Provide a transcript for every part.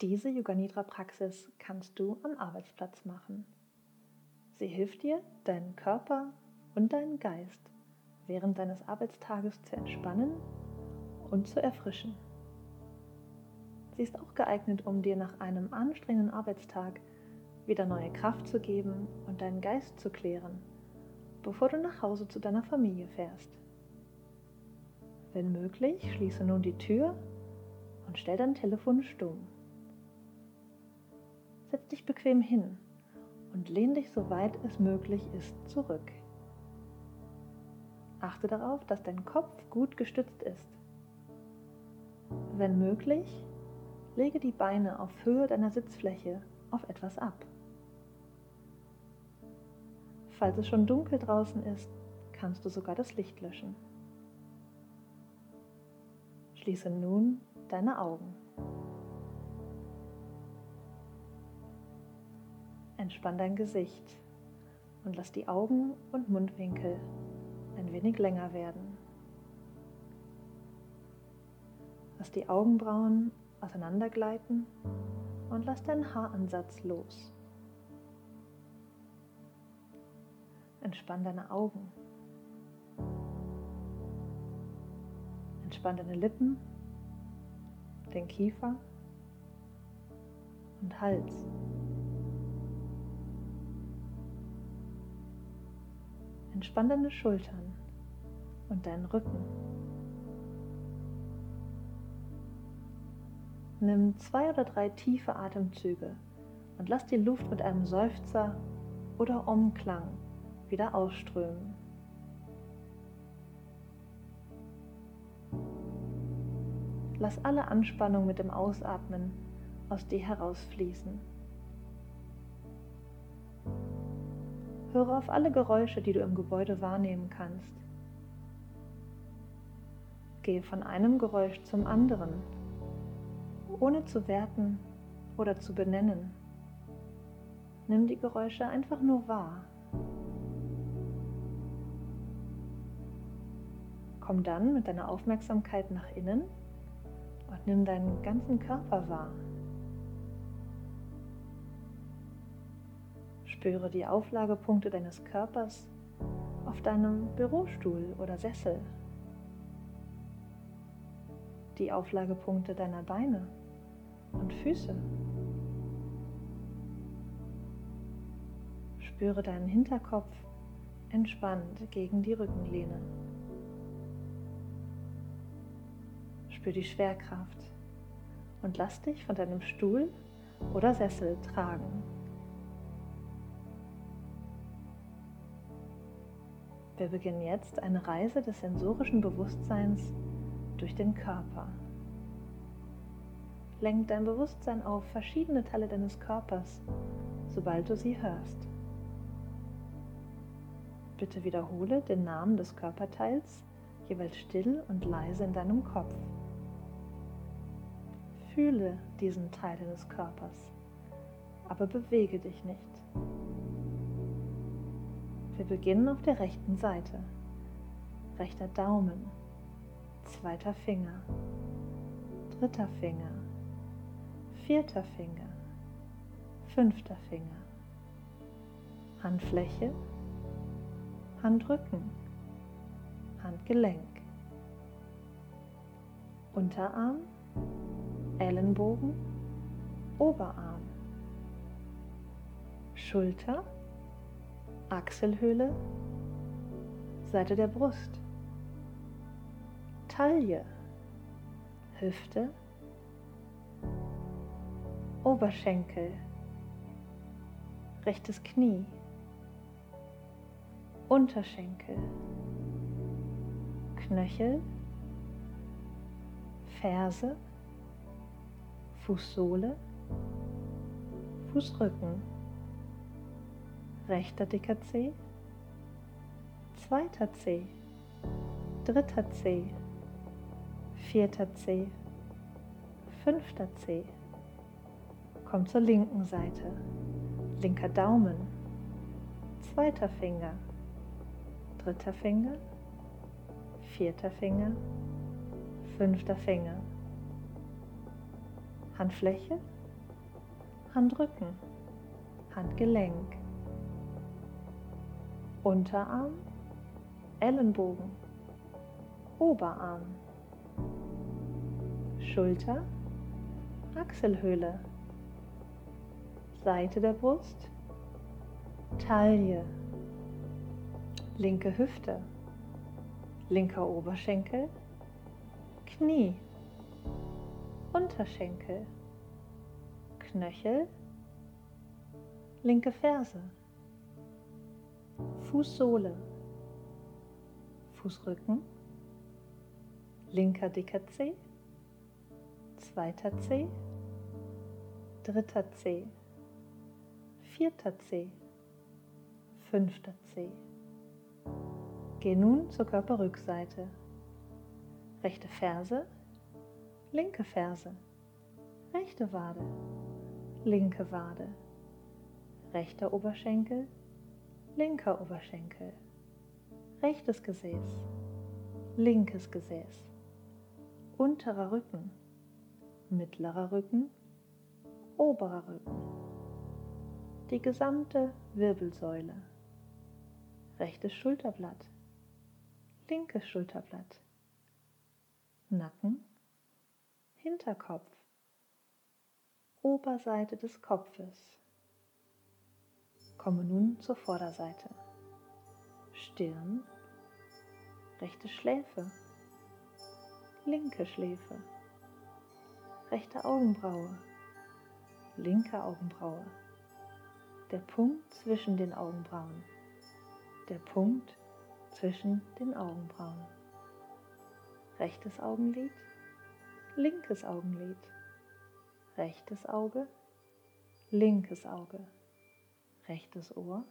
Diese Yoga Nidra Praxis kannst du am Arbeitsplatz machen. Sie hilft dir, deinen Körper und deinen Geist während deines Arbeitstages zu entspannen und zu erfrischen. Sie ist auch geeignet, um dir nach einem anstrengenden Arbeitstag wieder neue Kraft zu geben und deinen Geist zu klären, bevor du nach Hause zu deiner Familie fährst. Wenn möglich, schließe nun die Tür und stell dein Telefon stumm. Setz dich bequem hin und lehn dich, soweit es möglich ist, zurück. Achte darauf, dass dein Kopf gut gestützt ist. Wenn möglich, lege die Beine auf Höhe deiner Sitzfläche auf etwas ab. Falls es schon dunkel draußen ist, kannst du sogar das Licht löschen. Schließe nun deine Augen. Entspann dein Gesicht und lass die Augen und Mundwinkel ein wenig länger werden. Lass die Augenbrauen auseinandergleiten und lass deinen Haaransatz los. Entspann deine Augen. Entspann deine Lippen, den Kiefer und Hals. Entspann deine Schultern und deinen Rücken. Nimm zwei oder drei tiefe Atemzüge und lass die Luft mit einem Seufzer oder Umklang wieder ausströmen. Lass alle Anspannung mit dem Ausatmen aus dir herausfließen. Höre auf alle Geräusche, die du im Gebäude wahrnehmen kannst. Gehe von einem Geräusch zum anderen, ohne zu werten oder zu benennen. Nimm die Geräusche einfach nur wahr. Komm dann mit deiner Aufmerksamkeit nach innen und nimm deinen ganzen Körper wahr. Spüre die Auflagepunkte deines Körpers auf deinem Bürostuhl oder Sessel. Die Auflagepunkte deiner Beine und Füße. Spüre deinen Hinterkopf entspannt gegen die Rückenlehne. Spür die Schwerkraft und lass dich von deinem Stuhl oder Sessel tragen. Wir beginnen jetzt eine Reise des sensorischen Bewusstseins durch den Körper. Lenk dein Bewusstsein auf verschiedene Teile deines Körpers, sobald du sie hörst. Bitte wiederhole den Namen des Körperteils jeweils still und leise in deinem Kopf. Fühle diesen Teil deines Körpers, aber bewege dich nicht. Wir beginnen auf der rechten Seite. Rechter Daumen, zweiter Finger, dritter Finger, vierter Finger, fünfter Finger, Handfläche, Handrücken, Handgelenk, Unterarm, Ellenbogen, Oberarm, Schulter, Achselhöhle, Seite der Brust, Taille, Hüfte, Oberschenkel, rechtes Knie, Unterschenkel, Knöchel, Ferse, Fußsohle, Fußrücken rechter dicker Zeh, zweiter Zeh, dritter Zeh, vierter Zeh, fünfter Zeh. Komm zur linken Seite, linker Daumen, zweiter Finger, dritter Finger, vierter Finger, fünfter Finger. Handfläche, Handrücken, Handgelenk, Unterarm, Ellenbogen, Oberarm, Schulter, Achselhöhle, Seite der Brust, Taille, linke Hüfte, linker Oberschenkel, Knie, Unterschenkel, Knöchel, linke Ferse, Fußsohle, Fußrücken, linker dicker Zeh, zweiter Zeh, dritter Zeh, vierter Zeh, fünfter Zeh. Geh nun zur Körperrückseite. Rechte Ferse, linke Ferse, rechte Wade, linke Wade, rechter Oberschenkel, linker Oberschenkel, rechtes Gesäß, linkes Gesäß, unterer Rücken, mittlerer Rücken, oberer Rücken, die gesamte Wirbelsäule, rechtes Schulterblatt, linkes Schulterblatt, Nacken, Hinterkopf, Oberseite des Kopfes. Komme nun zur Vorderseite. Stirn, rechte Schläfe, linke Schläfe, rechte Augenbraue, linke Augenbraue, der Punkt zwischen den Augenbrauen, der Punkt zwischen den Augenbrauen, rechtes Augenlid, linkes Augenlid, rechtes Auge, linkes Auge, rechtes Ohr,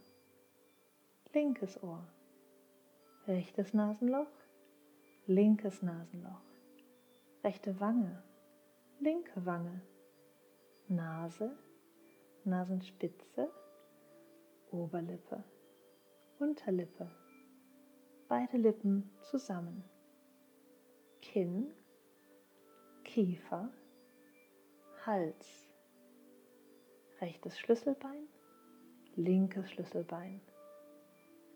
linkes Ohr, rechtes Nasenloch, linkes Nasenloch, rechte Wange, linke Wange, Nase, Nasenspitze, Oberlippe, Unterlippe, beide Lippen zusammen, Kinn, Kiefer, Hals, rechtes Schlüsselbein, linkes Schlüsselbein,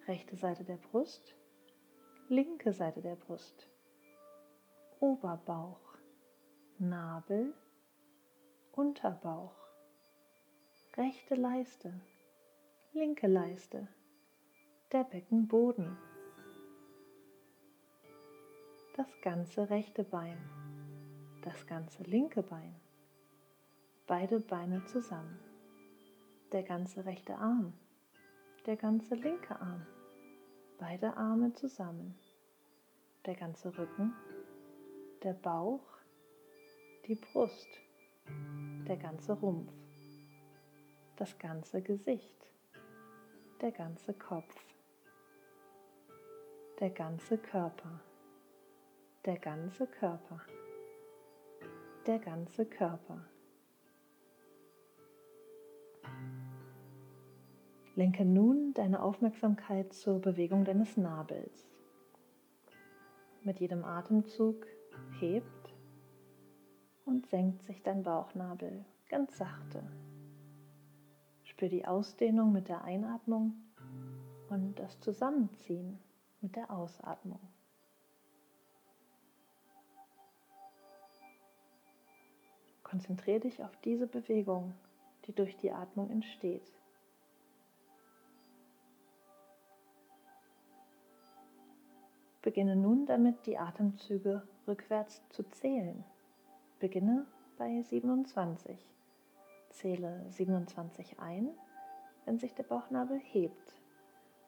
rechte Seite der Brust, linke Seite der Brust, Oberbauch, Nabel, Unterbauch, rechte Leiste, linke Leiste, der Beckenboden, das ganze rechte Bein, das ganze linke Bein. Beide Beine zusammen, der ganze rechte Arm, der ganze linke Arm, beide Arme zusammen, der ganze Rücken, der Bauch, die Brust, der ganze Rumpf, das ganze Gesicht, der ganze Kopf, der ganze Körper, der ganze Körper, der ganze Körper. Lenke nun deine Aufmerksamkeit zur Bewegung deines Nabels. Mit jedem Atemzug hebt und senkt sich dein Bauchnabel ganz sachte. Spür die Ausdehnung mit der Einatmung und das Zusammenziehen mit der Ausatmung. Konzentriere dich auf diese Bewegung, die durch die Atmung entsteht. Beginne nun damit, die Atemzüge rückwärts zu zählen. Beginne bei 27. Zähle 27 ein, wenn sich der Bauchnabel hebt.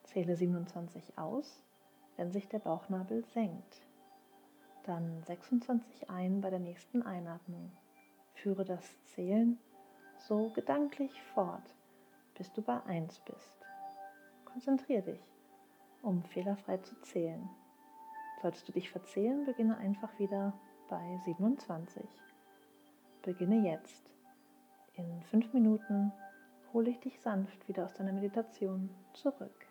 Zähle 27 aus, wenn sich der Bauchnabel senkt. Dann 26 ein bei der nächsten Einatmung. Führe das Zählen so gedanklich fort, bis du bei 1 bist. Konzentriere dich, um fehlerfrei zu zählen. Solltest du dich verzählen, beginne einfach wieder bei 27. Beginne jetzt. In fünf Minuten hole ich dich sanft wieder aus deiner Meditation zurück.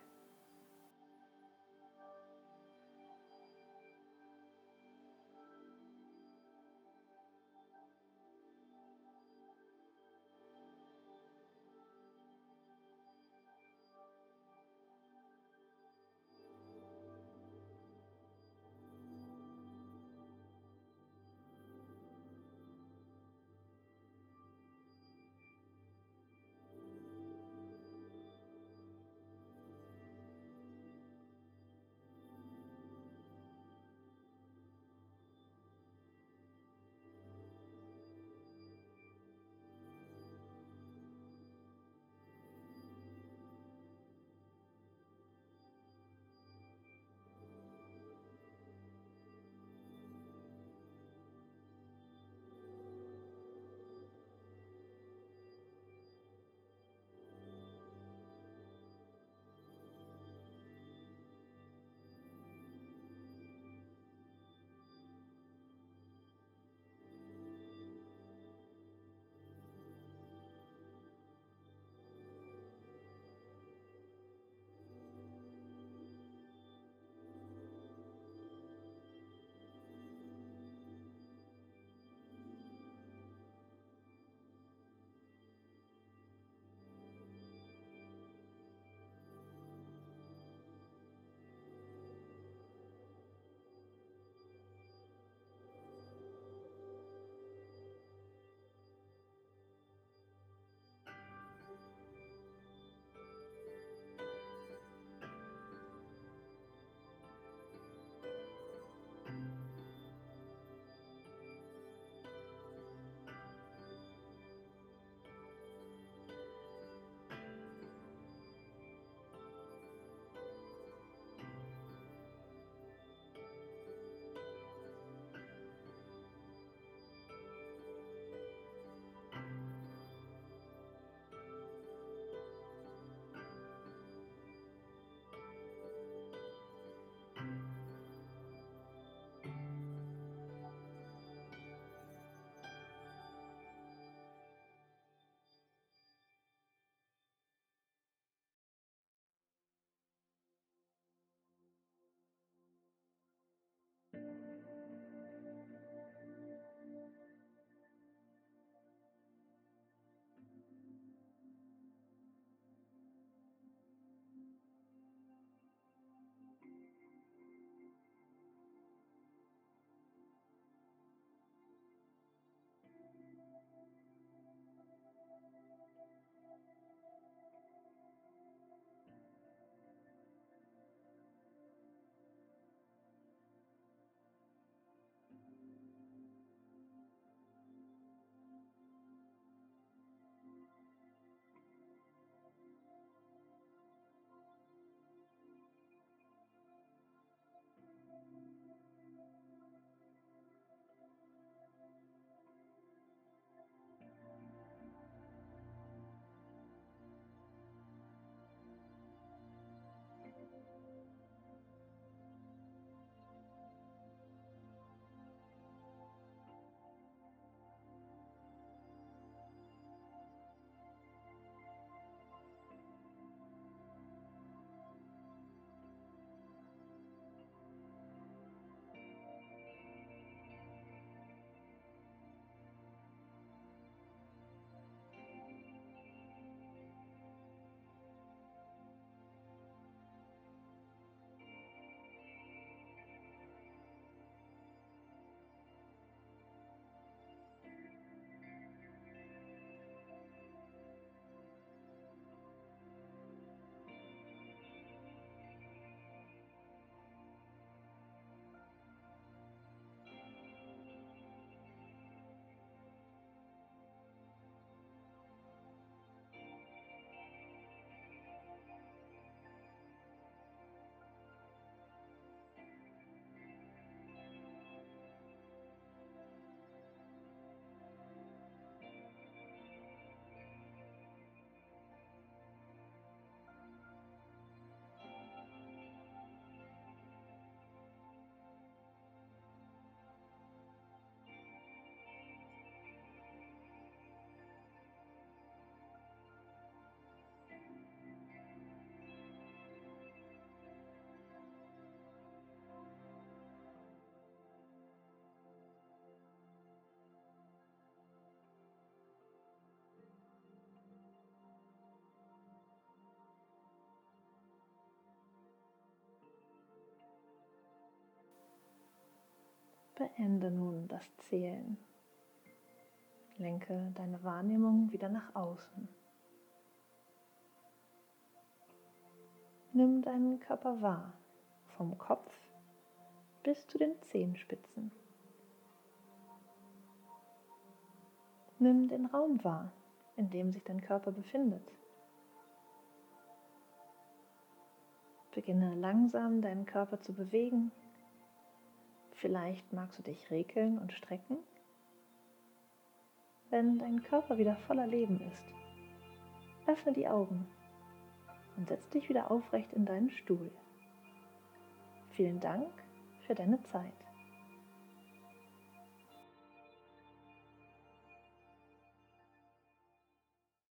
Beende nun das Zählen. Lenke deine Wahrnehmung wieder nach außen. Nimm deinen Körper wahr, vom Kopf bis zu den Zehenspitzen. Nimm den Raum wahr, in dem sich dein Körper befindet. Beginne langsam deinen Körper zu bewegen. Vielleicht magst du dich regeln und strecken. Wenn dein Körper wieder voller Leben ist, öffne die Augen und setz dich wieder aufrecht in deinen Stuhl. Vielen Dank für deine Zeit.